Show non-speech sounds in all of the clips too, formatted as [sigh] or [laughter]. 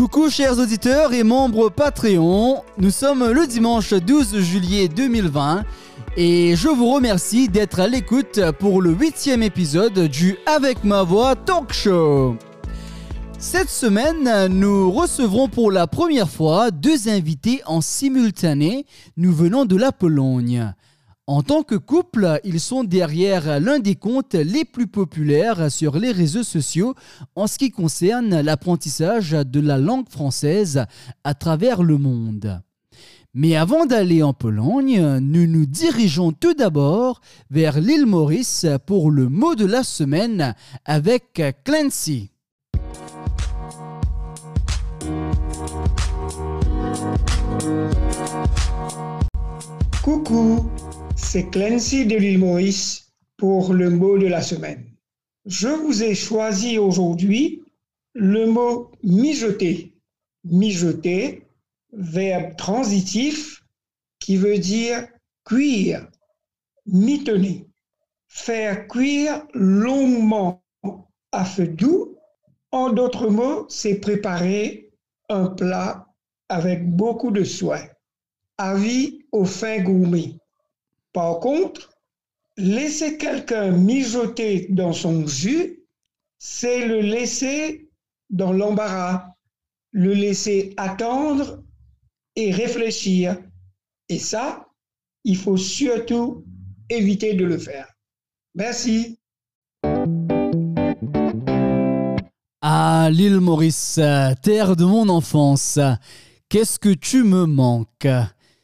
Coucou chers auditeurs et membres Patreon, nous sommes le dimanche 12 juillet 2020 et je vous remercie d'être à l'écoute pour le huitième épisode du Avec ma voix Talk Show. Cette semaine, nous recevrons pour la première fois deux invités en simultané nous venant de la Pologne. En tant que couple, ils sont derrière l'un des comptes les plus populaires sur les réseaux sociaux en ce qui concerne l'apprentissage de la langue française à travers le monde. Mais avant d'aller en Pologne, nous nous dirigeons tout d'abord vers l'île Maurice pour le mot de la semaine avec Clancy. Coucou c'est Clancy de l'île Maurice pour le mot de la semaine. Je vous ai choisi aujourd'hui le mot mijoter. Mijoter, verbe transitif qui veut dire cuire, mitonner, faire cuire longuement à feu doux. En d'autres mots, c'est préparer un plat avec beaucoup de soin. Avis aux fins gourmets. Par contre, laisser quelqu'un mijoter dans son jus, c'est le laisser dans l'embarras, le laisser attendre et réfléchir. Et ça, il faut surtout éviter de le faire. Merci. Ah, l'île Maurice, terre de mon enfance, qu'est-ce que tu me manques?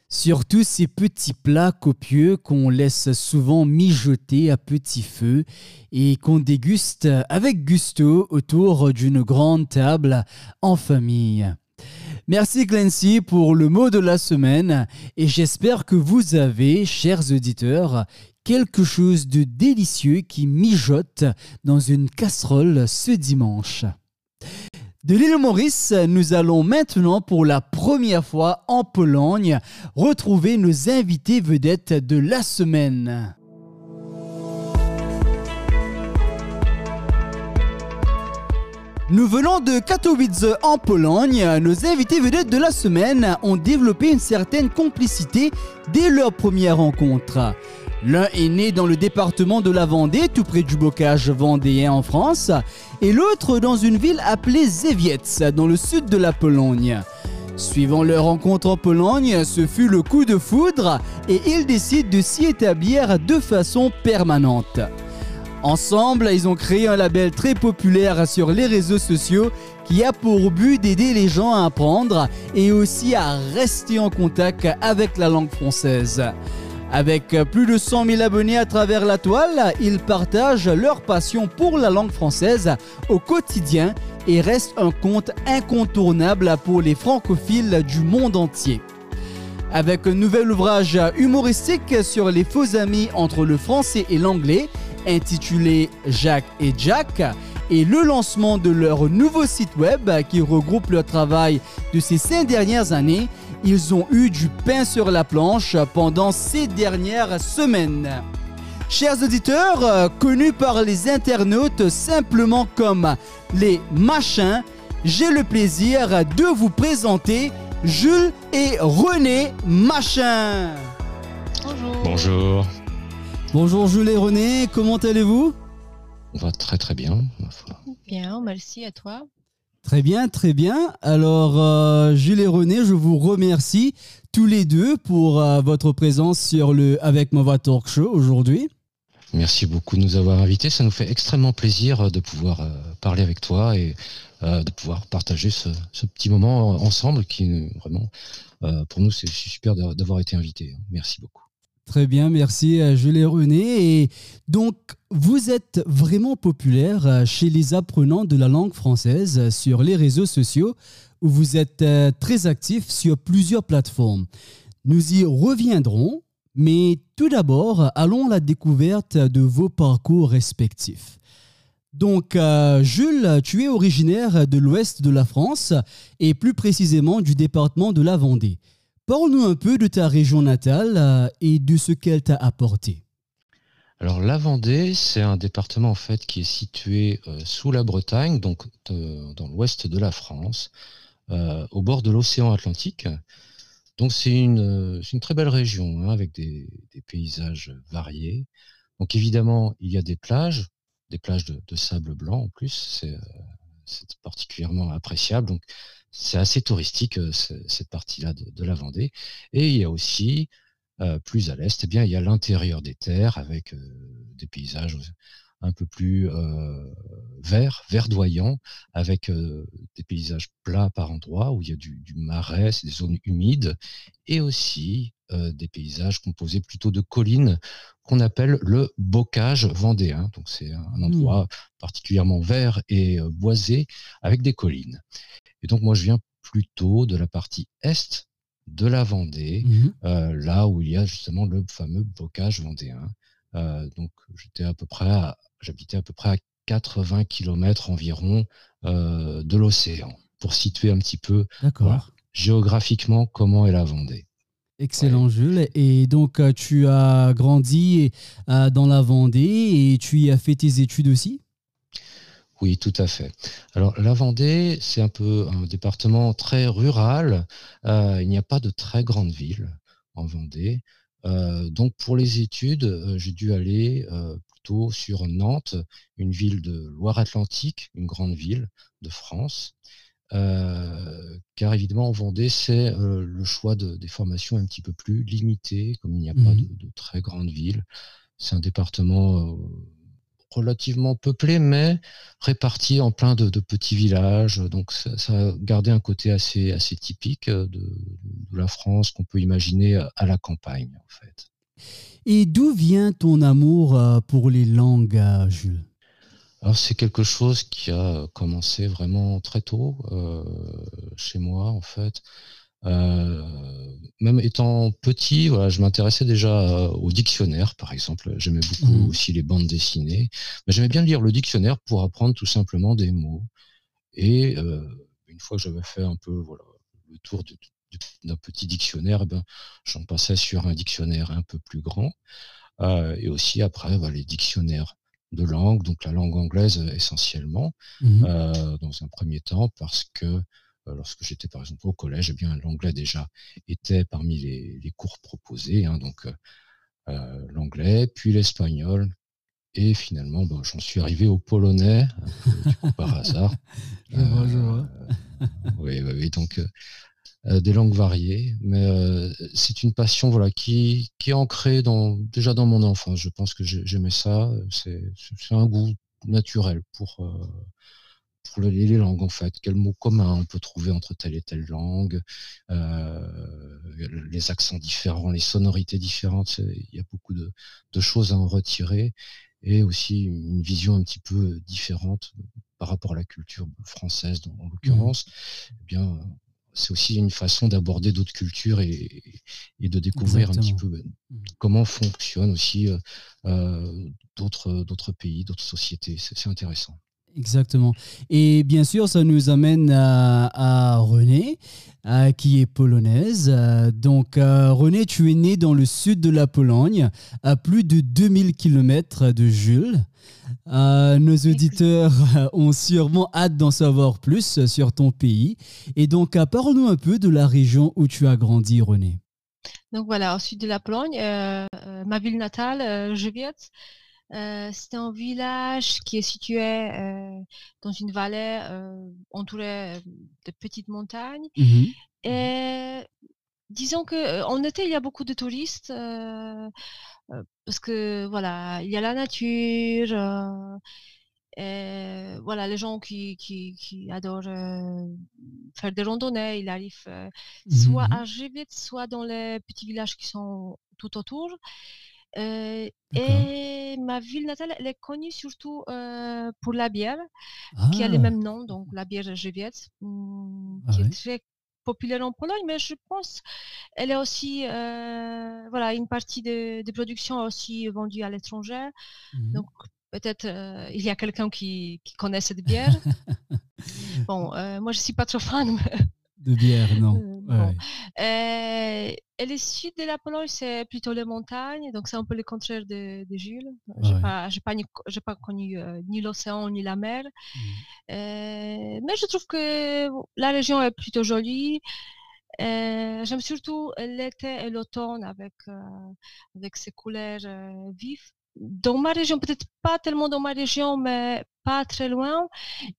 Surtout ces petits plats copieux qu'on laisse souvent mijoter à petit feu et qu'on déguste avec gusto autour d'une grande table en famille. Merci Clancy pour le mot de la semaine et j'espère que vous avez, chers auditeurs, quelque chose de délicieux qui mijote dans une casserole ce dimanche. De l'île Maurice, nous allons maintenant pour la première fois en Pologne retrouver nos invités vedettes de la semaine. Nous venons de Katowice en Pologne. Nos invités vedettes de la semaine ont développé une certaine complicité dès leur première rencontre. L'un est né dans le département de la Vendée, tout près du bocage vendéen en France, et l'autre dans une ville appelée Zewiec, dans le sud de la Pologne. Suivant leur rencontre en Pologne, ce fut le coup de foudre et ils décident de s'y établir de façon permanente. Ensemble, ils ont créé un label très populaire sur les réseaux sociaux qui a pour but d'aider les gens à apprendre et aussi à rester en contact avec la langue française. Avec plus de 100 000 abonnés à travers la toile, ils partagent leur passion pour la langue française au quotidien et restent un compte incontournable pour les francophiles du monde entier. Avec un nouvel ouvrage humoristique sur les faux amis entre le français et l'anglais, intitulé Jacques et Jack, et le lancement de leur nouveau site web qui regroupe le travail de ces cinq dernières années, ils ont eu du pain sur la planche pendant ces dernières semaines. Chers auditeurs, connus par les internautes simplement comme les machins, j'ai le plaisir de vous présenter Jules et René Machin. Bonjour. Bonjour. Bonjour Jules et René, comment allez-vous? Va très très bien, Bien, merci à toi. Très bien, très bien. Alors, euh, Jules et René, je vous remercie tous les deux pour euh, votre présence sur le Avec ma voix talk show aujourd'hui. Merci beaucoup de nous avoir invités. Ça nous fait extrêmement plaisir euh, de pouvoir parler avec toi et de pouvoir partager ce, petit moment ensemble qui, vraiment, pour nous, c'est super d'avoir été invités. Merci beaucoup. Très bien, merci Jules et René. Et donc, vous êtes vraiment populaire euh, chez les apprenants de la langue française sur les réseaux sociaux où vous êtes euh, très actif sur plusieurs plateformes. Nous y reviendrons, mais tout d'abord, allons à la découverte de vos parcours respectifs. Donc, euh, Jules, tu es originaire de l'ouest de la France et plus précisément du département de la Vendée. Parle-nous un peu de ta région natale euh, et de ce qu'elle t'a apporté. Alors la Vendée, c'est un département en fait qui est situé euh, sous la Bretagne, donc dans l'ouest de la France, au bord de l'océan Atlantique. Donc c'est une, très belle région hein, avec des, paysages variés. Donc évidemment, il y a des plages, des plages de, sable blanc en plus, c'est particulièrement appréciable. C'est assez touristique cette partie-là de, de, la Vendée. Et il y a aussi plus à l'est, eh bien il y a l'intérieur des terres avec des paysages un peu plus euh, vert, verdoyant, avec euh, des paysages plats par endroits où il y a du, marais, des zones humides, et aussi euh, des paysages composés plutôt de collines qu'on appelle le bocage vendéen. Donc c'est un endroit mmh. particulièrement vert et boisé avec des collines. Et donc moi je viens plutôt de la partie est de la Vendée, mmh là où il y a justement le fameux bocage vendéen. donc j'étais à peu près j'habitais à peu près à 80 km environ euh, de l'océan, pour situer un petit peu géographiquement comment est la Vendée. Excellent Jules. Et donc euh, tu as grandi euh, dans la Vendée et tu y as fait tes études aussi? Oui, tout à fait. Alors la Vendée, c'est un peu un département très rural. il n'y a pas de très grandes villes en Vendée. donc pour les études, j'ai dû aller sur Nantes, une ville de Loire-Atlantique, une grande ville de France. Euh, car évidemment en Vendée, c'est euh, le choix de, des formations un petit peu plus limité, comme il n'y a pas mmh de, très grandes villes. C'est un département euh, relativement peuplé, mais réparti en plein de, petits villages. Donc ça, ça, a gardé un côté assez, assez typique de, de la France qu'on peut imaginer à la campagne, en fait. Et d'où vient ton amour euh, pour les langues, euh, Jules? Alors c'est quelque chose qui a commencé vraiment très tôt euh, chez moi en fait. Même étant petit, voilà, je m'intéressais déjà au dictionnaire, par exemple. J'aimais beaucoup mmh. aussi les bandes dessinées. Mais j'aimais bien lire le dictionnaire pour apprendre tout simplement des mots. Et une fois que j'avais fait un peu voilà, le tour de, d'un petit dictionnaire, eh ben, j'en passais sur un dictionnaire un peu plus grand. Euh, et aussi après, bah, les dictionnaires de langue, donc la langue anglaise essentiellement, mmh euh, dans un premier temps, parce que euh, lorsque j'étais par exemple au collège, eh bien l'anglais déjà était parmi les, cours proposés, hein, donc l'anglais, puis l'espagnol, et finalement, j'en suis arrivé au polonais, par hasard. [laughs] oui, oui, oui, donc euh, des langues variées, mais euh, c'est une passion voilà qui, qui est ancrée dans, déjà dans mon enfance. Je pense que j'aimais ça. C'est un goût naturel pour, euh, pour les, langues en fait. Quels mots communs on peut trouver entre telle et telle langue, les accents différents, les sonorités différentes. Il y a beaucoup de, de, choses à en retirer et aussi une vision un petit peu différente par rapport à la culture française en mmh. l'occurrence. Eh bien, c'est aussi une façon d'aborder d'autres cultures et, de découvrir un petit peu ben, mmh. comment fonctionnent aussi euh, euh, d'autres pays, d'autres sociétés. C'est intéressant. Exactement. Et bien sûr, ça nous amène à, René, qui est polonaise. Donc, René, tu es né dans le sud de la Pologne, à plus de 2000 km de Jules. Euh, nos auditeurs ont sûrement hâte d'en savoir plus sur ton pays. Et donc, euh, parle-nous un peu de la région où tu as grandi, René. Donc voilà, au sud de la Pologne, euh, ma ville natale, Żywiec, c'était un village qui est situé dans une vallée entourée de petites montagnes. Mmh Et disons que en été, il y a beaucoup de touristes parce que voilà, il y a la nature. Et voilà, les gens qui, qui, qui adorent faire des randonnées, ils arrivent soit mmh à Żywiec, soit dans les petits villages qui sont tout autour. Et ma ville natale, elle est connue surtout pour la bière, qui a le ah! même nom, donc la bière Żywiec, mmh, ah qui est très populaire en Pologne, mais je pense elle est aussi, euh, voilà, une partie de, de, production aussi vendue à l'étranger. Mmh Donc peut-être euh, il y a quelqu'un qui, qui, connaît cette bière. [laughs] bon, euh, moi je suis pas trop fan. De bière, non. et le sud de la Pologne, c'est plutôt les montagnes, donc c'est un peu le contraire de, Jules. Je n'ai pas, pas, connu ni l'océan ni la mer. Mmh. mais je trouve que la région est plutôt jolie. J'aime surtout l'été et l'automne avec, avec ses couleurs vives dans ma région, peut-être pas tellement dans ma région, mais pas très loin,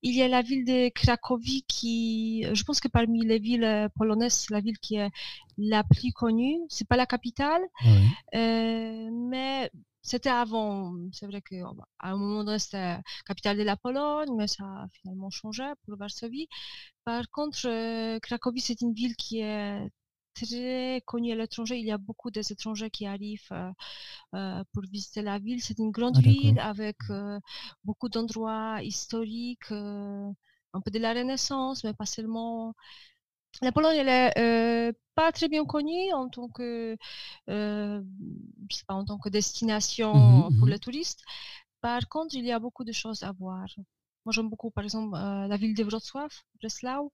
il y a la ville de Cracovie qui, je pense que parmi les villes polonaises, c'est la ville qui est la plus connue. C'est pas la capitale, euh, mais c'était avant. C'est vrai qu'à un moment donné, c'était la capitale de la Pologne, mais ça a finalement changé pour Varsovie. Par contre, euh, Cracovie, c'est une ville qui est très connu à l'étranger. Il y a beaucoup d'étrangers qui arrivent euh, euh, pour visiter la ville. C'est une grande ah, ville avec euh, beaucoup d'endroits historiques, un peu de la Renaissance, mais pas seulement. La Pologne, elle est pas très bien connue en tant que, pas, en tant que destination mmh pour mmh les touristes. Par contre, il y a beaucoup de choses à voir. Moi, j'aime beaucoup, par exemple, la ville de Wrocław, Breslau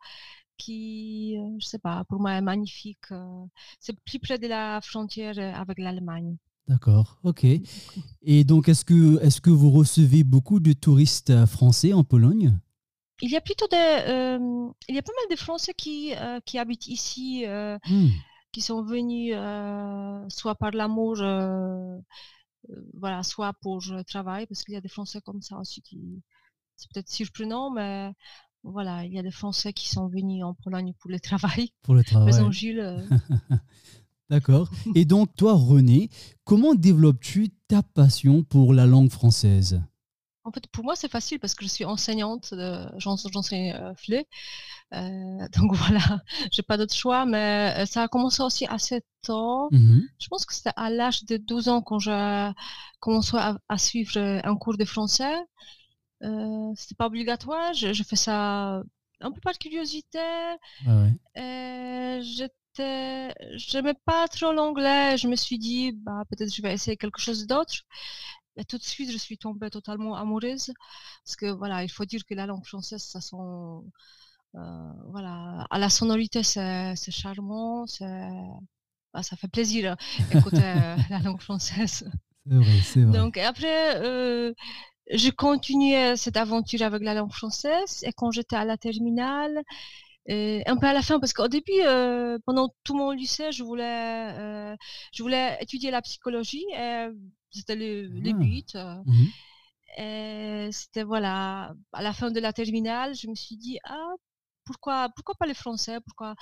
qui, euh, je sais pas, pour moi est magnifique. Euh, c'est plus près de la frontière euh, avec l'Allemagne. D'accord, ok. Et donc, est-ce que, est que vous recevez beaucoup de touristes français en Pologne? Il y a plutôt des, il y a pas mal de Français qui, qui habitent ici, hmm. qui sont venus soit par l'amour, voilà, soit pour le travail, parce qu'il y a des Français comme ça aussi qui, c'est peut-être surprenant, mais voilà, il y a des Français qui sont venus en Pologne pour le travail. [laughs] Pour le travail. Euh. [laughs] D'accord. Et donc, toi, René, comment développes-tu ta passion pour la langue française? En fait, pour moi, c'est facile parce que je suis enseignante, j'enseigne euh, FLE. Euh, [laughs] donc voilà, j'ai pas d'autre choix, mais ça a commencé aussi à 7 ans. Mmh je pense que c'était à l'âge de 12 ans quand j'ai commencé à, suivre un cours de français. Euh, c'était pas obligatoire. Je, fais ça un peu par curiosité. Ah ouais. j'étais, j'aimais pas trop l'anglais. Je me suis dit, bah peut-être je vais essayer quelque chose d'autre. Et tout de suite, je suis tombée totalement amoureuse parce que voilà, il faut dire que la langue française, ça sent, euh, voilà, à la sonorité, c'est, charmant, c'est, bah, ça fait plaisir [laughs] d'écouter euh, la langue française. C'est vrai, c'est vrai. Donc après, euh, je continuais cette aventure avec la langue française et quand j'étais à la terminale, euh, un peu à la fin, parce qu'au début, euh, pendant tout mon lycée, je voulais, euh, je voulais étudier la psychologie. C'était le, ah. but. Mmh et c'était voilà, à la fin de la terminale, je me suis dit ah pourquoi pourquoi pas le français Pourquoi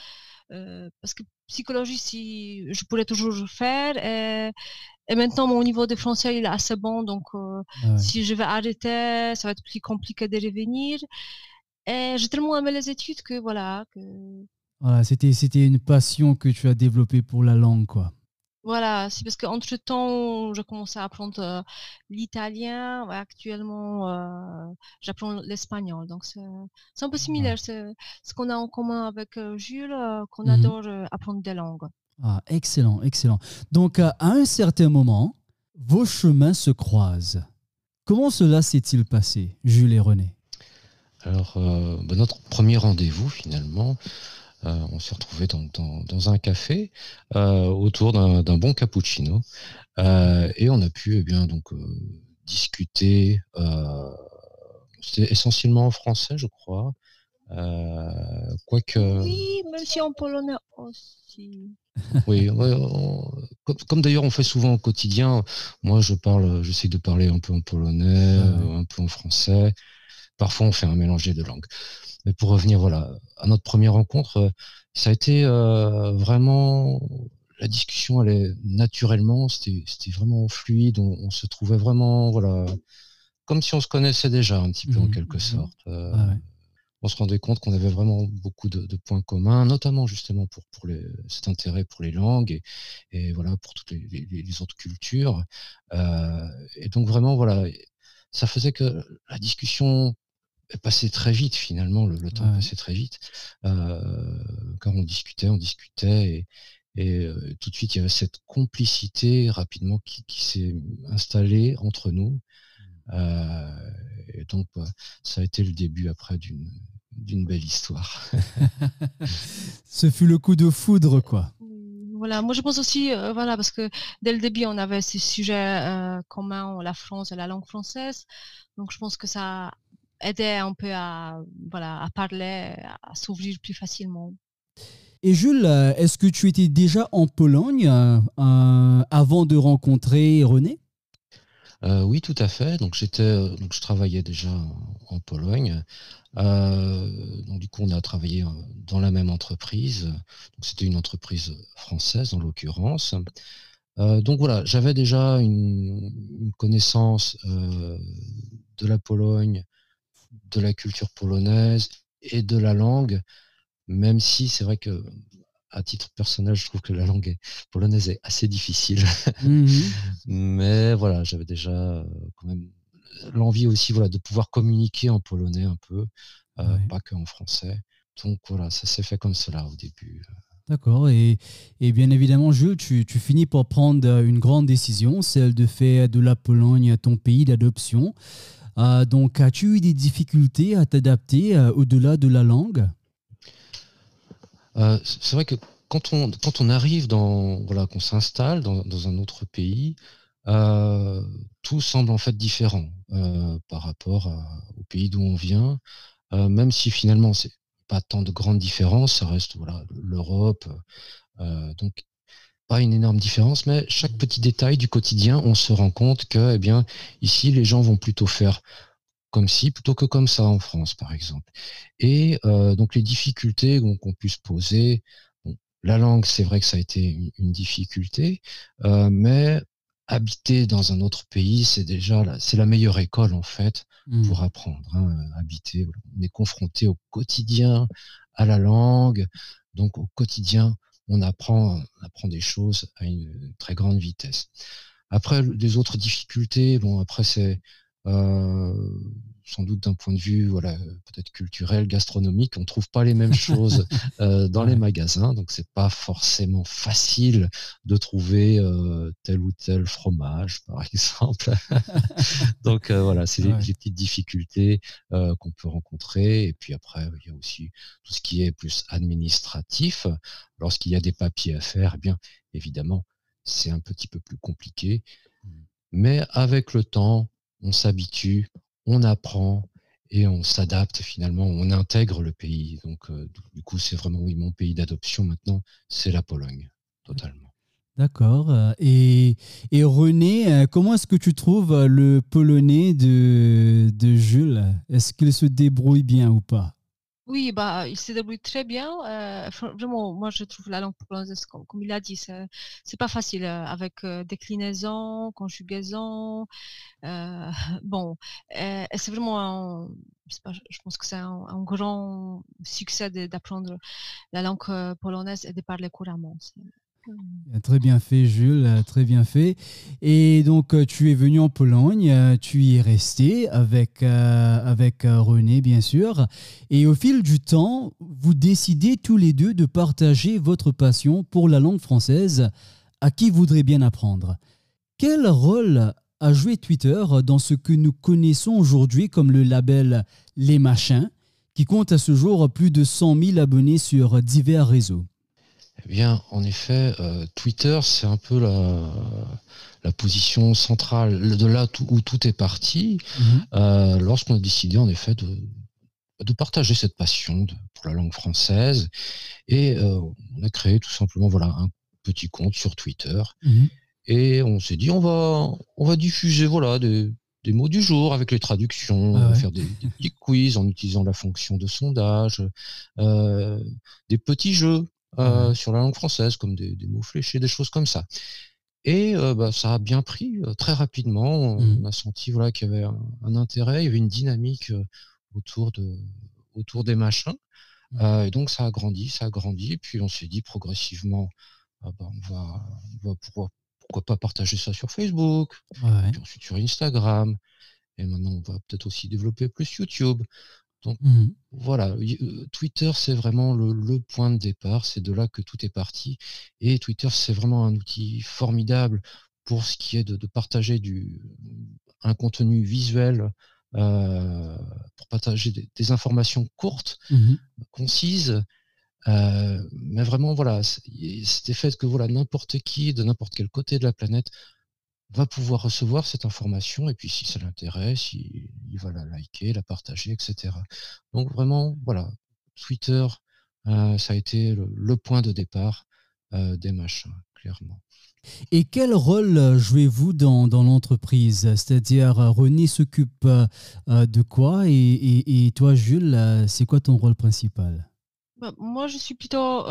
Parce que psychologie, si je pourrais toujours faire. Et, et maintenant, mon niveau de français, il est assez bon. Donc, euh, si je vais arrêter, ça va être plus compliqué de revenir. Et j'ai tellement aimé les études que voilà. Que... Voilà, c'était, c'était une passion que tu as développée pour la langue, quoi. Voilà, c'est parce qu'entre temps, j'ai commencé à apprendre euh, l'italien. actuellement, euh, j'apprends l'espagnol. Donc, c'est, un peu similaire. C'est ce qu'on a en commun avec Jules, qu'on mmh adore apprendre des langues. Ah, excellent, excellent. Donc, à un certain moment, vos chemins se croisent. Comment cela s'est-il passé, Jules et René? Alors, euh, bah, notre premier rendez-vous, finalement, euh, on s'est retrouvé dans, un café euh, autour d'un bon cappuccino et on a pu eh bien donc discuter. C'était essentiellement en français, je crois. quoique. Oui, même si en polonais aussi. Oui, comme, d'ailleurs on fait souvent au quotidien, moi je parle, j'essaie de parler un peu en polonais, euh, un peu en français. Parfois on fait un mélange des deux langues. Mais pour revenir voilà à notre première rencontre, euh, ça a été euh, vraiment la discussion allait naturellement, c'était vraiment fluide, on, se trouvait vraiment voilà comme si on se connaissait déjà un petit peu en mmh quelque mmh sorte on se rendait compte qu'on avait vraiment beaucoup de, points communs, notamment justement pour, pour cet intérêt pour les langues et, voilà pour toutes les, autres cultures. Euh, et donc vraiment voilà, ça faisait que la discussion passait très vite finalement, le, temps passait très vite, euh, quand on discutait, on discutait et, euh, tout de suite il y avait cette complicité rapidement qui, s'est installée entre nous. Mmh. et donc, bah, ça a été le début après d'une d'une belle histoire. [laughs] Ce fut le coup de foudre, quoi. Voilà, moi je pense aussi, euh, voilà, parce que dès le début, on avait ce sujet euh, commun, la France et la langue française. Donc je pense que ça aidait un peu à, voilà, à parler, à s'ouvrir plus facilement. Et Jules, euh, est-ce que tu étais déjà en Pologne avant de rencontrer René? Oui, tout à fait. Donc j'étais, donc je travaillais déjà en, Pologne. donc du coup, on a travaillé dans la même entreprise. C'était une entreprise française en l'occurrence. donc voilà, j'avais déjà une, connaissance de la Pologne, de la culture polonaise et de la langue, même si c'est vrai que à titre personnel, je trouve que la langue polonaise est assez difficile. Mmh [laughs] Mais voilà, j'avais déjà quand même l'envie aussi voilà, de pouvoir communiquer en polonais un peu, pas que en français. Donc voilà, ça s'est fait comme cela au début. D'accord. Et, bien évidemment, Jules, tu, finis par prendre une grande décision, celle de faire de la Pologne ton pays d'adoption. Euh, donc, as-tu eu des difficultés à t'adapter euh, au-delà de la langue? Euh, C'est vrai que quand on, quand on arrive dans, voilà, qu'on s'installe dans, dans, un autre pays, tout semble en fait différent par rapport au pays d'où on vient, même si finalement c'est pas tant de grandes différences, ça reste voilà l'Europe. Donc pas une énorme différence, mais chaque petit détail du quotidien, on se rend compte que, eh bien, ici, les gens vont plutôt faire comme ci plutôt que comme ça en France, par exemple. Et euh, donc les difficultés qu'on puisse poser, la langue, c'est vrai que ça a été une, difficulté, euh, mais habiter dans un autre pays, c'est déjà c'est la meilleure école en fait mmh. pour apprendre. Hein, habiter, on est confronté au quotidien à la langue, donc au quotidien, on apprend, des choses à une très grande vitesse. Après, les autres difficultés, bon, après c'est euh, sans doute d'un point de vue voilà, peut-être culturel, gastronomique, on ne trouve pas les mêmes choses [laughs] euh, dans les magasins, donc c'est pas forcément facile de trouver euh, tel ou tel fromage, par [laughs] exemple. donc euh, voilà, c'est les, petites difficultés qu'on peut rencontrer. Et puis après, il y a aussi tout ce qui est plus administratif. Lorsqu'il y a des papiers à faire, eh bien évidemment, c'est un petit peu plus compliqué. Mmh. Mais avec le temps, on s'habitue, on apprend et on s'adapte finalement, on intègre le pays. Donc, euh, du coup, c'est vraiment oui, mon pays d'adoption maintenant, c'est la Pologne, totalement. D'accord. Euh, et, René, euh, comment est-ce que tu trouves le polonais de, de Jules? Est-ce qu'il se débrouille bien ou pas? Oui, bah, il se débrouille très bien. Euh, vraiment, moi, je trouve la langue polonaise, comme, il a dit, c'est, c'est pas facile euh, avec euh, déclinaison, conjugaison. [laughs] bon, c'est vraiment un, je pense que c'est un, grand succès d'apprendre la langue polonaise et de parler couramment. Très bien fait, Jules, très bien fait. Et donc, euh, tu es venu en Pologne, euh, tu y es resté avec, euh, avec René, bien sûr. Et au fil du temps, vous décidez tous les deux de partager votre passion pour la langue française à qui voudrait bien apprendre. Quel rôle a joué Twitter dans ce que nous connaissons aujourd'hui comme le label Les Machins, qui compte à ce jour plus de 100 000 abonnés sur divers réseaux? Eh bien, en effet, euh, Twitter, c'est un peu la, position centrale de là où tout est parti, mhm. euh, lorsqu'on a décidé, en effet, de, partager cette passion pour la langue française. Et euh, on a créé tout simplement voilà, un petit compte sur Twitter. Mhm. Et on s'est dit, on va, on va diffuser voilà, des, mots du jour avec les traductions, ah faire des, des, petits quiz en utilisant la fonction de sondage, des petits jeux euh, sur la langue française, comme des, mots fléchés, des choses comme ça. Et euh, bah, ça a bien pris euh, très rapidement. On, mmh. a senti voilà, qu'il y avait un, intérêt, il y avait une dynamique autour, de, autour des machins. Mmh. et donc ça a grandi, ça a grandi. Et puis on s'est dit progressivement, ah bah, on, va, on va pourquoi, pourquoi pas partager ça sur Facebook, puis ensuite sur Instagram. Et maintenant, on va peut-être aussi développer plus YouTube. Donc mmh. voilà, euh, Twitter, c'est vraiment le, point de départ, c'est de là que tout est parti. Et Twitter, c'est vraiment un outil formidable pour ce qui est de, partager du, un contenu visuel pour partager des, informations courtes, mmh concises, mais vraiment, voilà, c'était fait que voilà, n'importe qui, de n'importe quel côté de la planète, va pouvoir recevoir cette information et puis si ça l'intéresse, il, va la liker, la partager, etc. Donc vraiment, voilà, Twitter, ça a été le, point de départ des machins, clairement. Et quel rôle jouez-vous dans, l'entreprise? C'est-à-dire, René s'occupe de quoi? Et, toi, Jules, c'est quoi ton rôle principal? Bah, moi, je suis plutôt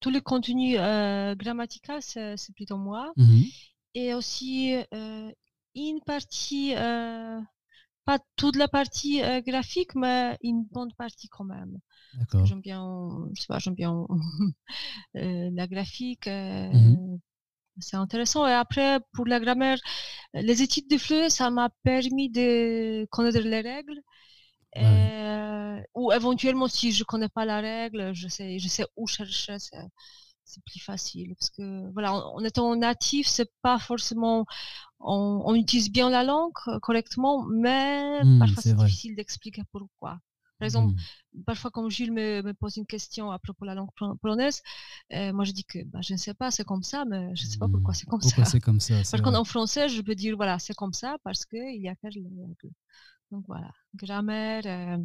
tous les contenus grammaticaux, c'est plutôt moi. Mmh et aussi une partie, pas toute la partie graphique, mais une bonne partie quand même. J'aime bien, je sais pas, j'aime bien [laughs] la graphique. Mmh c'est intéressant. Et après, pour la grammaire, les études de flux, ça m'a permis de connaître les règles. ou éventuellement, si je connais pas la règle, je sais, je sais où chercher c'est plus facile parce que voilà en, étant natif c'est pas forcément on, utilise bien la langue euh, correctement mais mmh, parfois c'est difficile d'expliquer pourquoi. Par exemple mmh. parfois quand Jules me, pose une question à propos de la langue polonaise euh, moi je dis que bah, je ne sais pas c'est comme ça mais je ne sais pas pourquoi c'est comme ça. c'est comme ça [laughs] par contre en français je peux dire voilà c'est comme ça parce que il y a quelques donc voilà grammaire euh,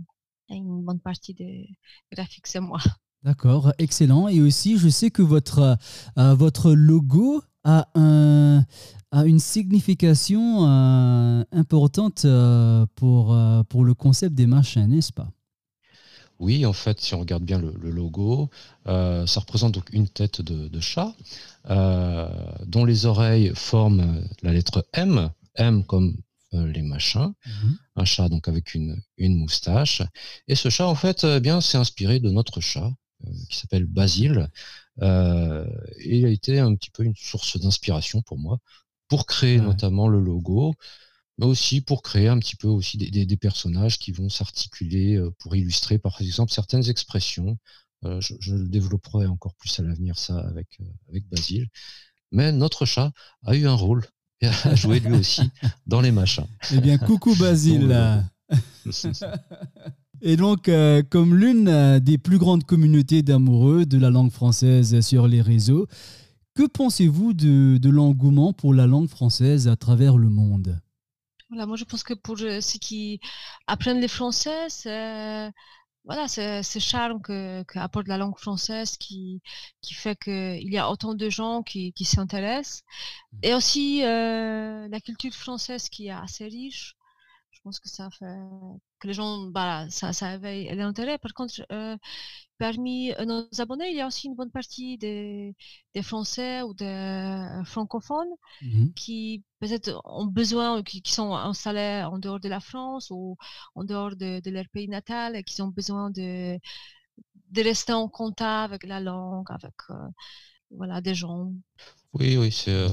et une bonne partie des graphiques c'est moi D'accord, excellent. Et aussi, je sais que votre, euh, votre logo a, un, a une signification euh, importante euh, pour, pour le concept des machins, n'est-ce pas? Oui, en fait, si on regarde bien le, logo, ça représente donc une tête de, chat, dont les oreilles forment la lettre M, M comme les machins, mhm. un chat donc avec une, une moustache. Et ce chat, en fait, eh bien, c'est inspiré de notre chat, euh, qui s'appelle Basile. Euh, et il a été un petit peu une source d'inspiration pour moi, pour créer notamment le logo, mais aussi pour créer un petit peu aussi des, personnages qui vont s'articuler euh, pour illustrer par exemple certaines expressions. je, le développerai encore plus à l'avenir ça avec, avec Basile. Mais notre chat a eu un rôle et a [laughs] joué lui aussi dans les machins. Eh bien, coucou Basile. [laughs] Et donc, euh, comme l'une euh, des plus grandes communautés d'amoureux de la langue française sur les réseaux, que pensez-vous de, l'engouement pour la langue française à travers le monde? Voilà, Moi, je pense que pour ceux qui apprennent les français, c'est voilà, ce charme que, apporte la langue française qui, qui fait qu'il y a autant de gens qui, qui s'intéressent. Mmh. Et aussi euh, la culture française qui est assez riche je pense que ça fait que les gens, bah, ça, ça éveille l'intérêt. Par contre, euh, parmi euh, nos abonnés, il y a aussi une bonne partie des, des Français ou des euh, francophones mmh qui peut-être ont besoin, qui, qui, sont installés en dehors de la France ou en dehors de, de leur pays natal et qui ont besoin de, de rester en contact avec la langue, avec voilà, des gens. Oui, oui, c'est, euh,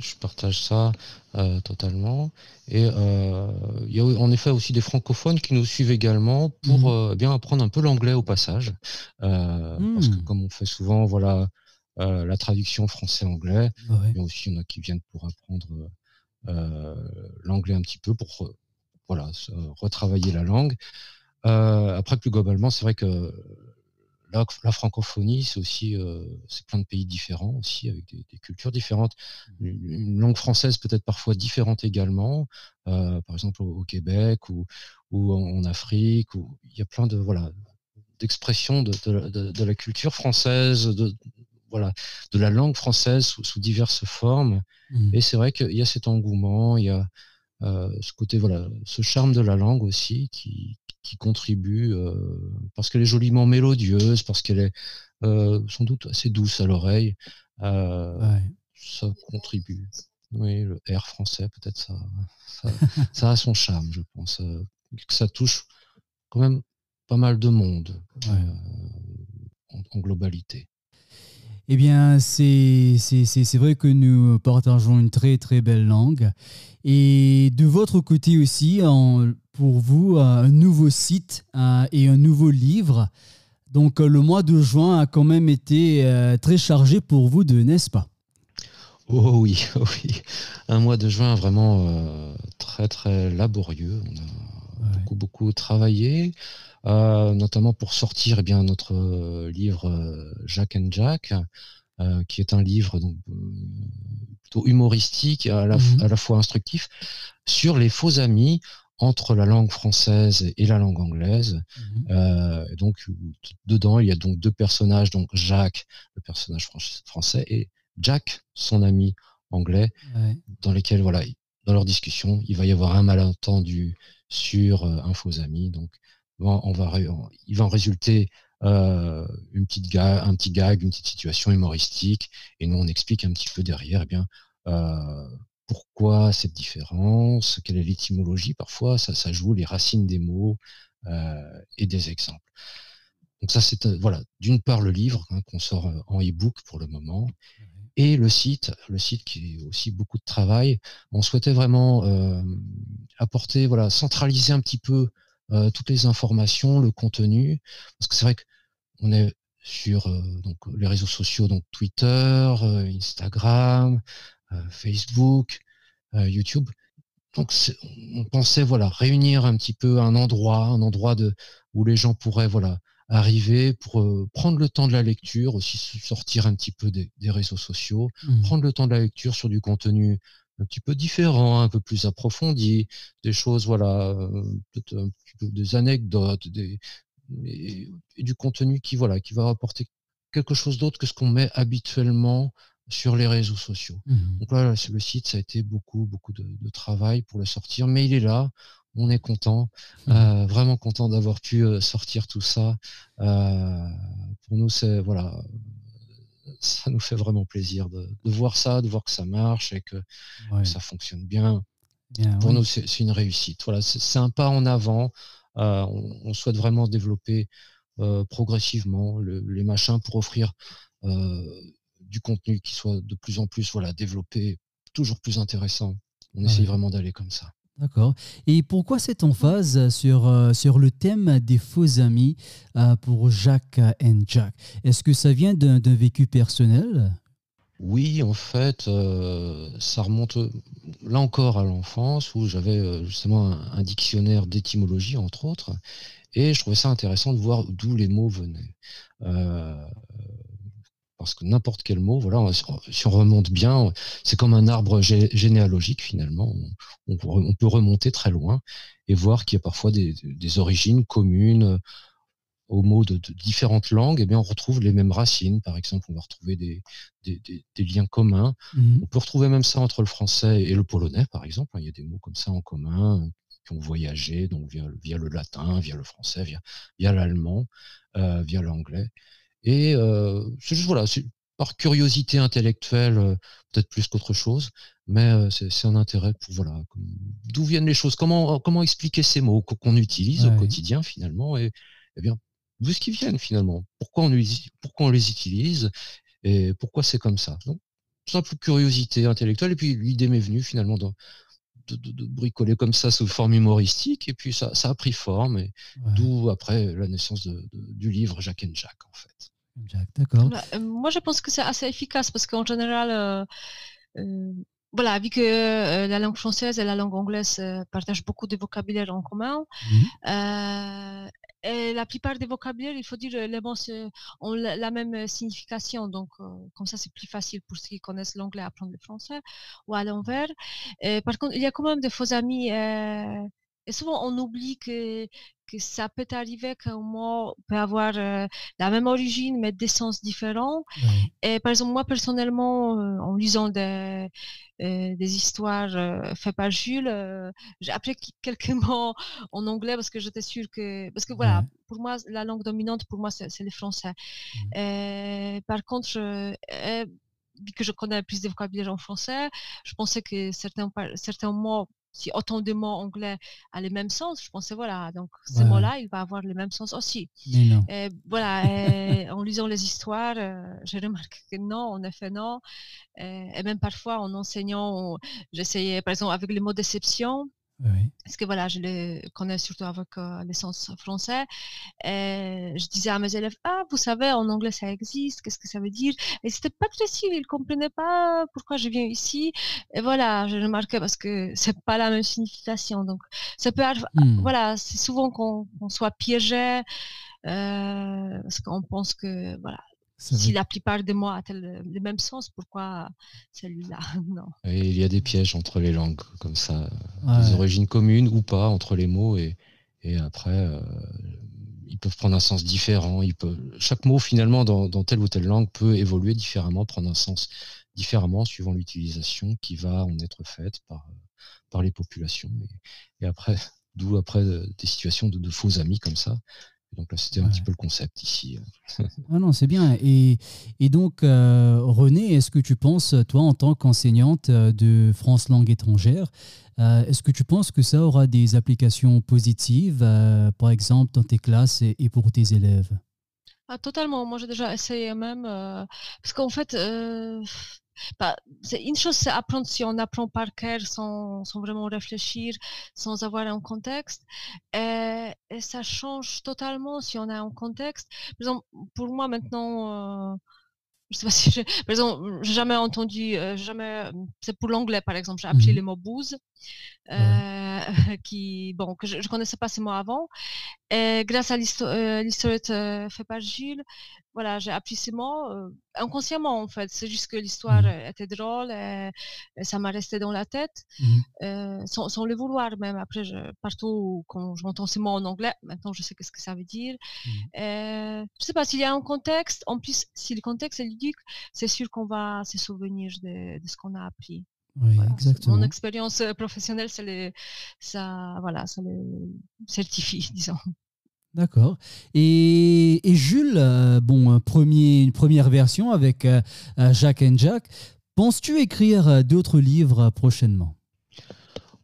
je partage ça euh, totalement. Et euh, il y a en effet aussi des francophones qui nous suivent également pour mmh. bien apprendre un peu l'anglais au passage, parce que mmh. comme on fait souvent, voilà, la traduction français-anglais, il y a aussi il y en a qui viennent pour apprendre l'anglais un petit peu pour voilà retravailler la langue. après, plus globalement, c'est vrai que la, francophonie, c'est aussi euh, c'est plein de pays différents aussi, avec des, cultures différentes. Mmh. Une, langue française peut-être parfois différente également, euh, par exemple au, Québec ou, ou en, Afrique. Où il y a plein de voilà d'expressions de, de, la culture française, de, voilà, de la langue française sous, diverses formes. Mmh. Et c'est vrai qu'il y a cet engouement, il y a ce côté, voilà, ce charme de la langue aussi qui, qui contribue euh, parce qu'elle est joliment mélodieuse, parce qu'elle est euh, sans doute assez douce à l'oreille. Euh, ça contribue. Oui, le R français, peut-être ça, ça, [laughs] a son charme, je pense. que ça touche quand même pas mal de monde en, globalité. Eh bien, c'est vrai que nous partageons une très très belle langue. Et de votre côté aussi, en, pour vous un nouveau site euh, et un nouveau livre. Donc euh, le mois de juin a quand même été euh, très chargé pour vous, de n'est-ce pas? Oh oui, [laughs] oh oui, un mois de juin vraiment très très laborieux. On a beaucoup, beaucoup travaillé, notamment pour sortir eh bien, notre livre Jack and Jack, qui est un livre donc, plutôt humoristique, à la, mmh à la fois instructif, sur les faux amis entre la langue française et la langue anglaise. Mmh euh, donc dedans, il y a donc deux personnages, donc Jacques, le personnage français, et Jack, son ami anglais, dans lesquels voilà, dans leur discussion, il va y avoir un malentendu sur euh, un faux ami. Donc on va, il va en résulter euh, une petite un petit gag, une petite situation humoristique, et nous on explique un petit peu derrière, eh bien pourquoi cette différence, quelle est l'étymologie parfois, ça, ça joue les racines des mots euh, et des exemples. Donc ça c'est euh, voilà d'une part le livre hein, qu'on sort euh, en e-book pour le moment et le site, le site qui est aussi beaucoup de travail. On souhaitait vraiment apporter voilà centraliser un petit peu toutes les informations, le contenu parce que c'est vrai qu'on est sur donc les réseaux sociaux donc Twitter, Instagram, euh, Facebook, euh, YouTube. Donc on pensait voilà réunir un petit peu un endroit, un endroit de où les gens pourraient voilà arriver pour euh, prendre le temps de la lecture, aussi sortir un petit peu des, réseaux sociaux, mmh. prendre le temps de la lecture sur du contenu un petit peu différent, un peu plus approfondi, des choses voilà, peut-être un petit peu des anecdotes, des, et, du contenu qui voilà qui va apporter quelque chose d'autre que ce qu'on met habituellement sur les réseaux sociaux. Mmh Donc voilà, le site, ça a été beaucoup, beaucoup de, travail pour le sortir, mais il est là. On est content, mmh euh, vraiment content d'avoir pu euh, sortir tout ça. Euh, pour nous, c'est voilà, ça nous fait vraiment plaisir de, voir ça, de voir que ça marche et que, ça fonctionne bien. pour nous, c'est une réussite. Voilà, c'est un pas en avant. On, souhaite vraiment développer progressivement les machins pour offrir du contenu qui soit de plus en plus voilà, développé, toujours plus intéressant. On essaye vraiment d'aller comme ça. D'accord. Et pourquoi cette emphase sur, euh, sur le thème des faux amis euh, pour Jacques et Jack? Est-ce que ça vient d'un vécu personnel? Oui, en fait, euh, ça remonte là encore à l'enfance où j'avais justement un, dictionnaire d'étymologie, entre autres, et je trouvais ça intéressant de voir d'où les mots venaient parce que n'importe quel mot, voilà, si on remonte bien, c'est comme un arbre généalogique finalement. On, peut remonter très loin et voir qu'il y a parfois des, origines communes euh, aux mots de, différentes langues. Et eh bien, on retrouve les mêmes racines. Par exemple, on va retrouver des, liens communs. Mmh on peut retrouver même ça entre le français et le polonais, par exemple. Il y a des mots comme ça en commun qui ont voyagé, donc via, le latin, via le français, via, l'allemand, euh, via l'anglais. Et euh, c'est juste voilà, par curiosité intellectuelle, peut-être plus qu'autre chose, mais c'est un intérêt pour voilà, d'où viennent les choses, comment comment expliquer ces mots qu'on utilise au quotidien finalement, et, eh bien d'où ce qu'ils viennent finalement, pourquoi on, pourquoi on les utilise et pourquoi c'est comme ça? Donc simple curiosité intellectuelle, et puis l'idée m'est venue finalement de, de, bricoler comme ça sous forme humoristique, et puis ça, ça a pris forme, et d'où après la naissance du livre Jacques and Jack en fait d'accord. Bah, euh, moi, je pense que c'est assez efficace parce qu'en général, euh, euh, voilà, vu que la langue française et la langue anglaise partagent beaucoup de vocabulaire en commun, mmh et la plupart des vocabulaires, il faut dire, les mots ont la, même signification. Donc, comme ça, c'est plus facile pour ceux qui connaissent l'anglais à apprendre le français ou à l'envers. Par contre, il y a quand même des faux amis. Et souvent, on oublie que que ça peut arriver qu'un mot peut avoir euh, la même origine mais des sens différents. Et par exemple, moi personnellement, euh, en lisant des, euh, des histoires faites par Jules, j'ai appris quelques [laughs] mots en anglais parce que j'étais sûre que... Parce que voilà, pour moi, la langue dominante, pour moi, c'est le français. Mmh. par contre, vu que je connais plus de vocabulaire en français, je pensais que certains, certains mots si autant de mots anglais a le même sens, je pensais, voilà, donc ce mot-là, il va avoir le même sens aussi. Et voilà, en lisant les histoires, euh, j'ai remarqué que non, en effet, non. Et, même parfois, en enseignant, j'essayais, par exemple, avec le mot déception, Parce que voilà, je les connais surtout avec euh, l'essence français. Et je disais à mes élèves, ah, vous savez, en anglais ça existe, qu'est-ce que ça veut dire? Et c'était pas très sûr, ils comprenaient pas pourquoi je viens ici. Et voilà, je remarquais parce que c'est pas la même signification. Donc, ça peut, hmm. voilà, c'est souvent qu'on soit piégé. Euh, parce qu'on pense que voilà si la plupart des mots ont le même sens, pourquoi celui-là? [laughs] Non. il y a des pièges entre les langues, comme ça, des origines communes ou pas entre les mots, et, et après, euh, ils peuvent prendre un sens différent. Ils peuvent... Chaque mot, finalement, dans, telle ou telle langue, peut évoluer différemment, prendre un sens différemment suivant l'utilisation qui va en être faite par, par les populations. Et, après, d'où après des situations de, de faux amis comme ça, donc là, c'était un petit peu le concept ici. ah non, c'est bien. Et, et donc, euh, René, est-ce que tu penses, toi, en tant qu'enseignante euh, de France langue étrangère, euh, est-ce que tu penses que ça aura des applications positives, par exemple, dans tes classes et, et pour tes élèves? Ah, Totalement. Moi, j'ai déjà essayé même. parce qu'en fait bah, une chose, c'est apprendre si on apprend par cœur sans, sans, vraiment réfléchir, sans avoir un contexte. Et, ça change totalement si on a un contexte. Par exemple, pour moi maintenant, euh, je sais pas [laughs] si par exemple, j'ai jamais entendu, euh, jamais, c'est pour l'anglais par exemple, j'ai appris les mots bouse, euh, [laughs] qui, bon, que je, je connaissais pas ces mots avant. Et grâce à l'historiette euh, fait par Gilles, voilà, j'ai appris ces mots euh, inconsciemment en fait. C'est juste que l'histoire mmh. était drôle et, ça m'a resté dans la tête, mmh euh, sans, sans, le vouloir même. Après, je, partout quand j'entends ces mots en anglais, maintenant je sais ce que ça veut dire. Mmh. Euh, je sais pas s'il y a un contexte. En plus, si le contexte est ludique, c'est sûr qu'on va se souvenir de, de ce qu'on a appris. Oui. Mon expérience professionnelle, ça, ça, voilà, ça le certifie, [laughs] disons. D'accord. Et, Jules, euh, bon, premier, une première version avec euh, euh, Jacques and Jack. Penses-tu écrire d'autres livres prochainement?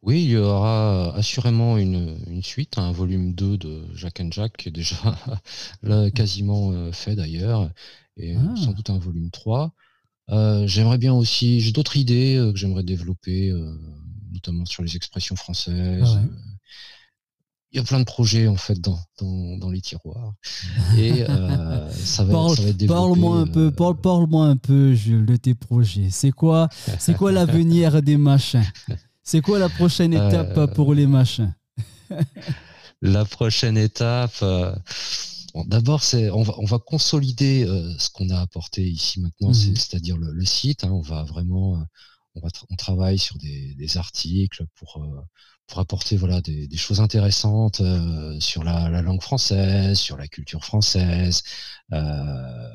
Oui, il y aura assurément une, suite, un volume 2 de Jacques and Jack, qui est déjà [laughs] là, quasiment fait d'ailleurs, et ah. sans doute un volume 3. j'aimerais bien aussi, j'ai d'autres idées que j'aimerais développer, notamment sur les expressions françaises. Ah il y a plein de projets en fait dans, dans, les tiroirs. [laughs] Et euh, ça, va, parle, être Parle-moi un peu, euh, parle, parle-moi un peu, Jules, de tes projets. C'est quoi, c'est quoi l'avenir [laughs] des machins? C'est quoi la prochaine euh, étape pour les machins? [laughs] La prochaine étape. D'abord, c'est on va, on va consolider ce qu'on a apporté ici maintenant, mhm. c'est-à-dire le, site. Hein. on va vraiment, on, va on travaille sur des, des articles pour pour apporter voilà des, choses intéressantes euh, sur la, la, langue française, sur la culture française, euh,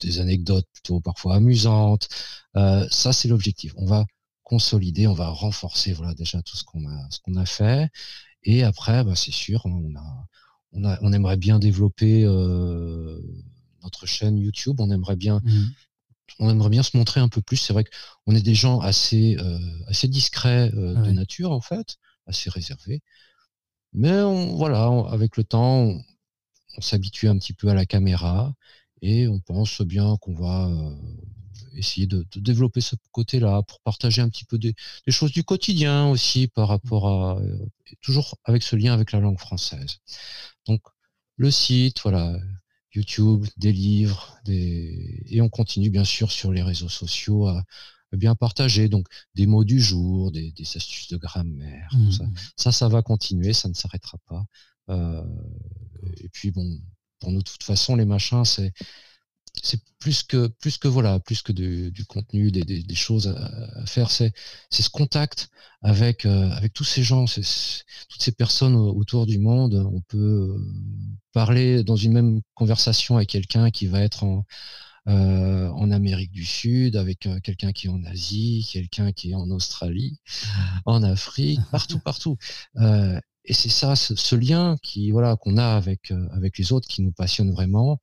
des anecdotes plutôt parfois amusantes. Euh, ça, c'est l'objectif. On va consolider, on va renforcer voilà déjà tout ce qu'on a a fait. Et après, bah, c'est sûr, on a, on a on aimerait bien développer notre chaîne YouTube. On aimerait bien mmh. On aimerait bien se montrer un peu plus. C'est vrai qu'on est des gens assez, euh, assez discrets euh, de nature, en fait, assez réservés. Mais on, voilà, avec le temps, on, s'habitue un petit peu à la caméra et on pense bien qu'on va euh, essayer de, développer ce côté-là pour partager un petit peu des, choses du quotidien aussi par rapport à toujours avec ce lien avec la langue française. Donc le site, voilà, YouTube, des livres, des... et on continue bien sûr sur les réseaux sociaux à, bien partager. Donc des mots du jour, des, astuces de grammaire, tout ça. Mmh. ça. ça, va continuer, ça ne s'arrêtera pas. Euh, et puis bon, pour nous, de toute façon, les machins, c'est c'est plus que plus que voilà plus que du, contenu des, des, choses à, faire c'est c'est ce contact avec euh, avec tous ces gens toutes ces personnes autour du monde on peut parler dans une même conversation avec quelqu'un qui va être en euh, en Amérique du Sud, avec euh, quelqu'un qui est en Asie, quelqu'un qui est en Australie, en Afrique, [laughs] partout, partout. Euh, et c'est ça, ce, lien qui voilà qu'on a avec avec les autres, qui nous passionne vraiment.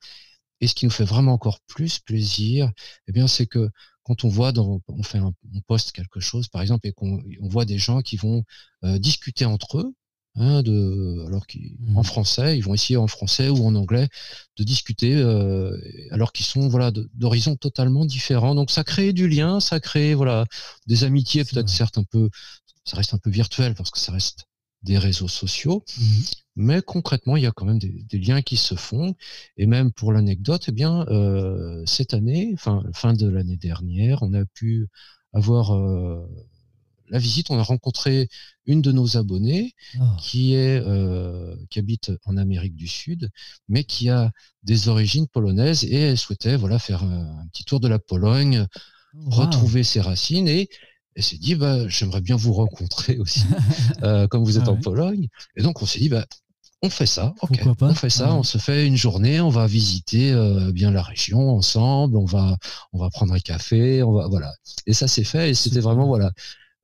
Et ce qui nous fait vraiment encore plus plaisir, eh bien, c'est que quand on voit dans, on fait un, on poste quelque chose, par exemple, et qu'on on voit des gens qui vont discuter entre eux, Hein, de, alors qu'en mmh. français, ils vont essayer en français ou en anglais de discuter, euh, alors qu'ils sont voilà d'horizons totalement différents. Donc ça crée du lien, ça crée voilà des amitiés peut-être certes un peu ça reste un peu virtuel parce que ça reste des réseaux sociaux. Mhm. Mais concrètement, il y a quand même des, liens qui se font. Et même pour l'anecdote, eh bien, euh, cette année, enfin, fin de l'année dernière, on a pu avoir euh, la visite. On a rencontré une de nos abonnées ah. qui est euh, qui habite en Amérique du Sud, mais qui a des origines polonaises et elle souhaitait voilà faire un, petit tour de la Pologne, retrouver ses racines et elle s'est dit bah j'aimerais bien vous rencontrer [laughs] aussi euh, comme vous êtes ah en Pologne et donc on s'est dit bah on fait ça. On fait ça, on se fait une journée, on va visiter euh, bien la région ensemble, on va, on va prendre un café, on va, voilà. Et ça s'est fait et c'était vraiment voilà.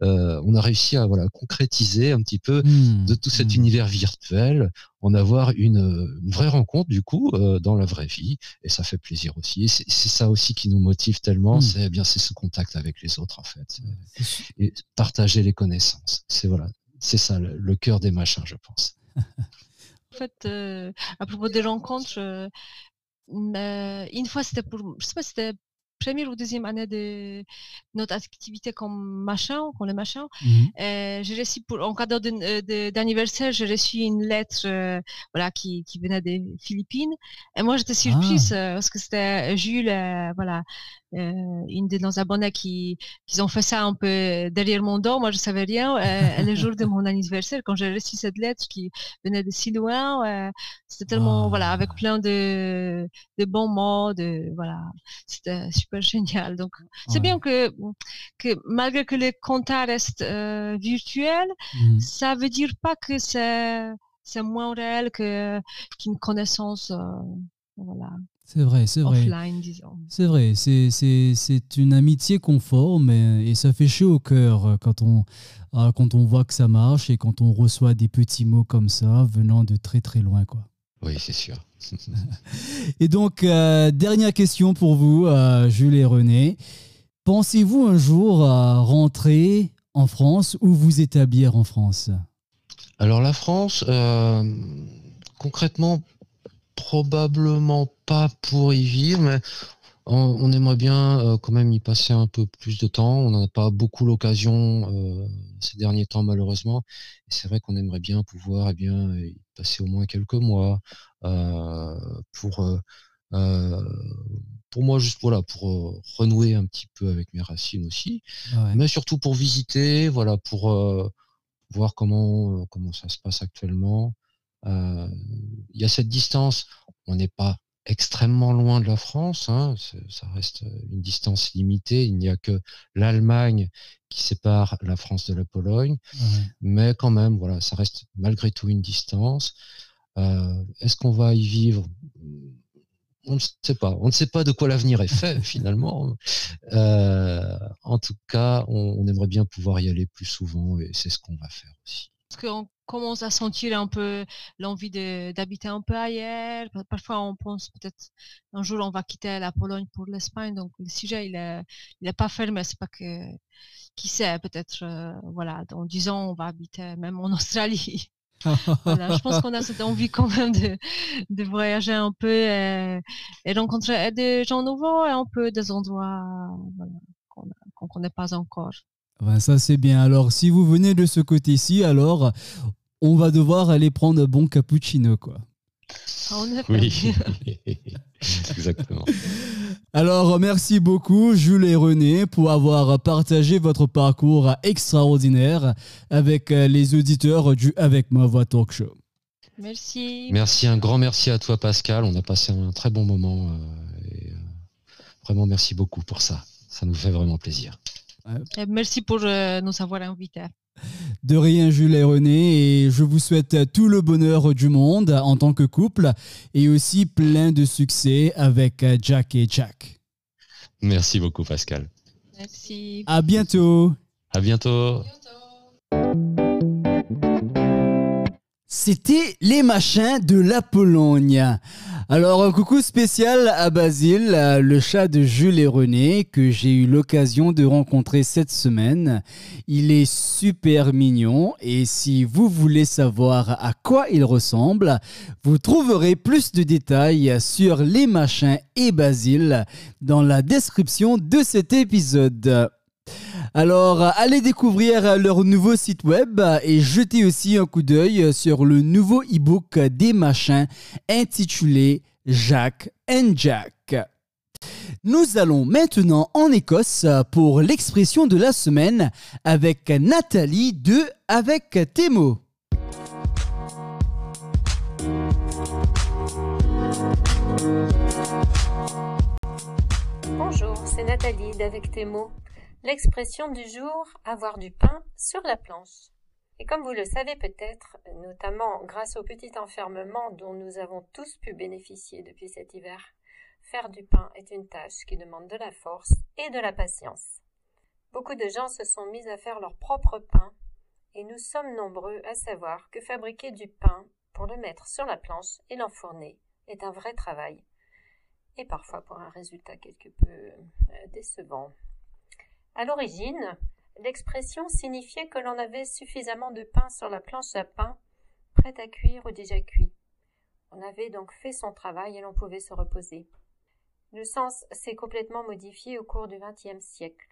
Euh, on a réussi à voilà concrétiser un petit peu mmh, de tout cet mmh. univers virtuel, en avoir une, vraie rencontre du coup euh, dans la vraie vie et ça fait plaisir aussi. C'est ça aussi qui nous motive tellement, mmh. c'est bien c'est ce contact avec les autres en fait et partager les connaissances. C'est voilà, c'est ça le cœur des machins, je pense. [laughs] En fait, euh, à propos des rencontres, euh, euh, une fois c'était pour, je sais pas, c'était première ou deuxième année de notre activité comme machin, comme les machins. Mmh. j'ai reçu pour, en cadeau d'anniversaire, j'ai reçu une lettre, voilà, qui, qui, venait des Philippines. Et moi, j'étais surprise ah. parce que c'était Jules, voilà, euh, une de nos abonnés qui, qui ont fait ça un peu derrière mon dos. Moi, je savais rien. Euh, le jour de mon anniversaire, quand j'ai reçu cette lettre qui venait de si loin, euh, c'était tellement, voilà, avec ah. plein de, de bons mots, de, voilà, c'était super [laughs] génial. Donc, c'est bien que, que malgré que les contacts restent euh, virtuels, mmh. ça veut dire pas que c'est, c'est moins réel que, qu'une connaissance, voilà. C'est vrai, c'est vrai. C'est vrai, c'est une amitié qu'on forme et, ça fait chaud au cœur quand on, ah, quand on voit que ça marche et quand on reçoit des petits mots comme ça venant de très très loin. Quoi. Oui, c'est sûr. [laughs] et donc, euh, dernière question pour vous, euh, Jules et René. Pensez-vous un jour rentrer en France ou vous établir en France? Alors la France, euh, concrètement, probablement pas pour y vivre, mais on, aimerait bien euh, quand même y passer un peu plus de temps. On n'en a pas beaucoup l'occasion euh, ces derniers temps, malheureusement. Et c'est vrai qu'on aimerait bien pouvoir eh bien, y passer au moins quelques mois euh, pour, pour moi, juste voilà, pour renouer un petit peu avec mes racines aussi. Mais surtout pour visiter, voilà, pour voir comment, comment ça se passe actuellement. Euh, il y a cette distance, on n'est pas extrêmement loin de la France, hein, ça reste une distance limitée, il n'y a que l'Allemagne qui sépare la France de la Pologne, mais quand même, voilà, ça reste malgré tout une distance. Euh, est-ce qu'on va y vivre? On ne sait pas. On ne sait pas de quoi l'avenir est fait [laughs] finalement. Euh, en tout cas, on, aimerait bien pouvoir y aller plus souvent et c'est ce qu'on va faire aussi. Parce commence à sentir un peu l'envie d'habiter un peu ailleurs. Parfois, on pense peut-être un jour on va quitter la Pologne pour l'Espagne. Donc, le sujet, il n'est il est pas fermé. C'est pas que, qui sait, peut-être, euh, voilà, dans 10 ans, on va habiter même en [laughs] Australie. voilà, je pense qu'on a cette envie quand même de, de voyager un peu et, rencontrer des gens nouveaux et un peu des endroits qu'on ne connaît pas encore. Ben ça c'est bien. Alors si vous venez de ce côté-ci, alors on va devoir aller prendre un bon cappuccino quoi. Ah, oui, [laughs] exactement. Alors, merci beaucoup, Jules et René, pour avoir partagé votre parcours extraordinaire avec euh, les auditeurs du Avec ma voix talk show. Merci. Merci, un grand merci à toi, Pascal. On a passé un très bon moment. Euh, et, euh, vraiment, merci beaucoup pour ça. Ça nous fait vraiment plaisir. Merci pour euh, nous avoir invités. De rien, Jules et René, et je vous souhaite tout le bonheur du monde en tant que couple et aussi plein de succès avec Jack et Jack. Merci beaucoup, Pascal. Merci. À bientôt. À bientôt. C'était les machins de la Pologne. Alors, un coucou spécial à Basile, le chat de Jules et René, que j'ai eu l'occasion de rencontrer cette semaine. Il est super mignon et si vous voulez savoir à quoi il ressemble, vous trouverez plus de détails sur les machins et Basile dans la description de cet épisode. Alors, allez découvrir leur nouveau site web et jetez aussi un coup d'œil sur le nouveau e-book des machins intitulé Jacques and Jack. Nous allons maintenant en Écosse pour l'expression de la semaine avec Nathalie de Avec tes. Bonjour, c'est Nathalie d'Avec tes. L'expression du jour, avoir du pain sur la planche. Et comme vous le savez peut-être, notamment grâce au petit enfermement dont nous avons tous pu bénéficier depuis cet hiver, faire du pain est une tâche qui demande de la force et de la patience. Beaucoup de gens se sont mis à faire leur propre pain, et nous sommes nombreux à savoir que fabriquer du pain pour le mettre sur la planche et l'enfourner est un vrai travail, et parfois pour un résultat quelque peu euh, décevant. À l'origine, L'expression signifiait que l'on avait suffisamment de pain sur la planche à pain, prête à cuire ou déjà cuit. On avait donc fait son travail et l'on pouvait se reposer. Le sens s'est complètement modifié au cours du XXe siècle.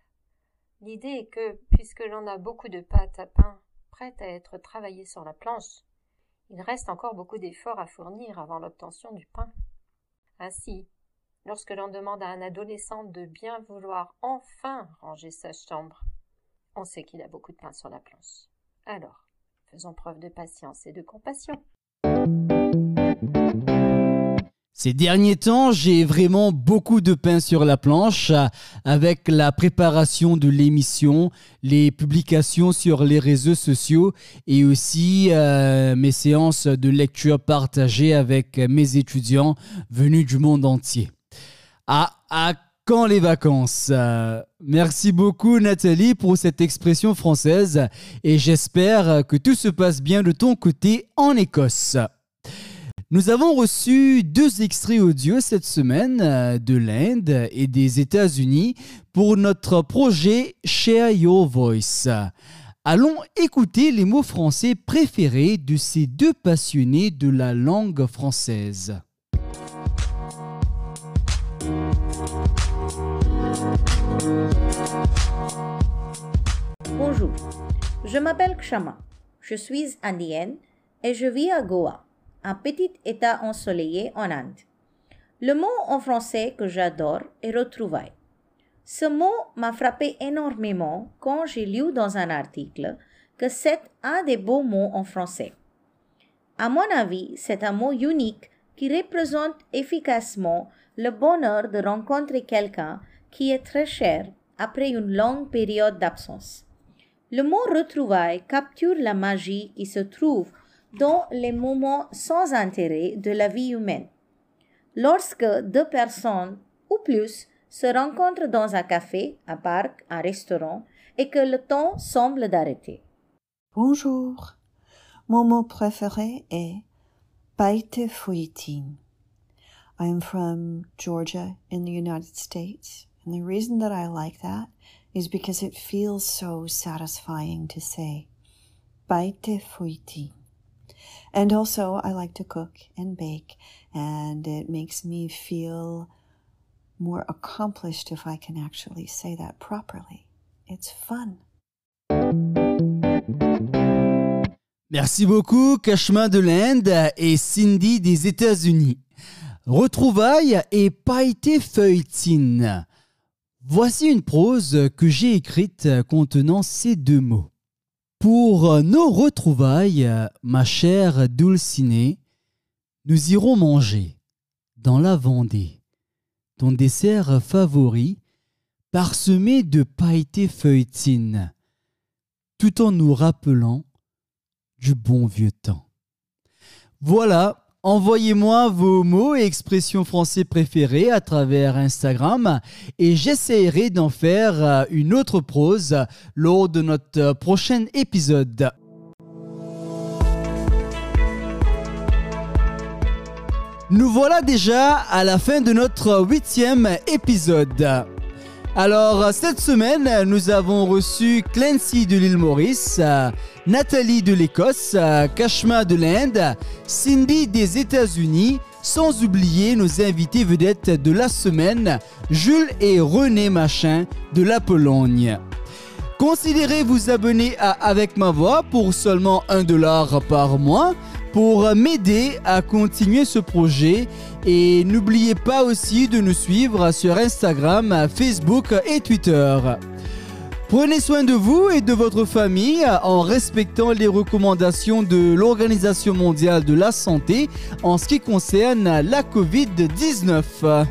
L'idée est que, puisque l'on a beaucoup de pâte à pain prête à être travaillée sur la planche, il reste encore beaucoup d'efforts à fournir avant l'obtention du pain. Ainsi, lorsque l'on demande à un adolescent de bien vouloir enfin ranger sa chambre, on sait qu'il a beaucoup de pain sur la planche. Alors, faisons preuve de patience et de compassion. Ces derniers temps, j'ai vraiment beaucoup de pain sur la planche avec la préparation de l'émission, les publications sur les réseaux sociaux et aussi euh, mes séances de lecture partagées avec mes étudiants venus du monde entier. À, à quand les vacances? Euh, Merci beaucoup Nathalie pour cette expression française et j'espère que tout se passe bien de ton côté en Écosse. Nous avons reçu deux extraits audio cette semaine euh, de l'Inde et des États-Unis pour notre projet Share Your Voice. Allons écouter les mots français préférés de ces deux passionnés de la langue française. Bonjour, je m'appelle Kshama. Je suis indienne et je vis à Goa, un petit État ensoleillé en Inde. Le mot en français que j'adore est retrouvailles. Ce mot m'a frappé énormément quand j'ai lu dans un article que c'est un des beaux mots en français. À mon avis, c'est un mot unique qui représente efficacement le bonheur de rencontrer quelqu'un qui est très cher après une longue période d'absence. Le mot retrouvailles capture la magie qui se trouve dans les moments sans intérêt de la vie humaine. Lorsque deux personnes ou plus se rencontrent dans un café, un parc, un restaurant et que le temps semble d'arrêter. Bonjour. Mon mot préféré est Baite Fuitin. I am from Georgia in the United States. And the reason that I like that is because it feels so satisfying to say. Baite fuiti. And also, I like to cook and bake, and it makes me feel more accomplished if I can actually say that properly. It's fun. Merci beaucoup, Kashma de l'Inde et Cindy des États-Unis. Retrouvailles et pailleté feuilletine. Voici une prose que j'ai écrite contenant ces deux mots. Pour nos retrouvailles, ma chère Dulcinée, nous irons manger dans la Vendée ton dessert favori parsemé de pailletés feuilletines, tout en nous rappelant du bon vieux temps. Voilà, Envoyez-moi vos mots et expressions français préférés à travers Instagram et j'essaierai d'en faire euh, une autre prose lors de notre prochain épisode. Nous voilà déjà à la fin de notre huitième épisode. Alors, cette semaine, nous avons reçu Clancy de l'île Maurice, Nathalie de l'Écosse, Kashma de l'Inde, Cindy des États-Unis, sans oublier nos invités vedettes de la semaine, Jules et René Machin de la Pologne. Considérez vous abonner à Avec ma voix pour seulement 1 dollar par mois pour m'aider à continuer ce projet et n'oubliez pas aussi de nous suivre sur Instagram, Facebook et Twitter. Prenez soin de vous et de votre famille en respectant les recommandations de l'Organisation mondiale de la santé en ce qui concerne la COVID-19.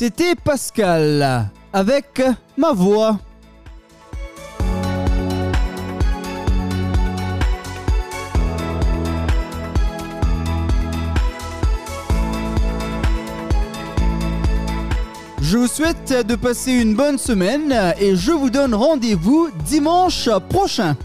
C'était Pascal avec ma voix. Je vous souhaite de passer une bonne semaine et je vous donne rendez-vous dimanche prochain.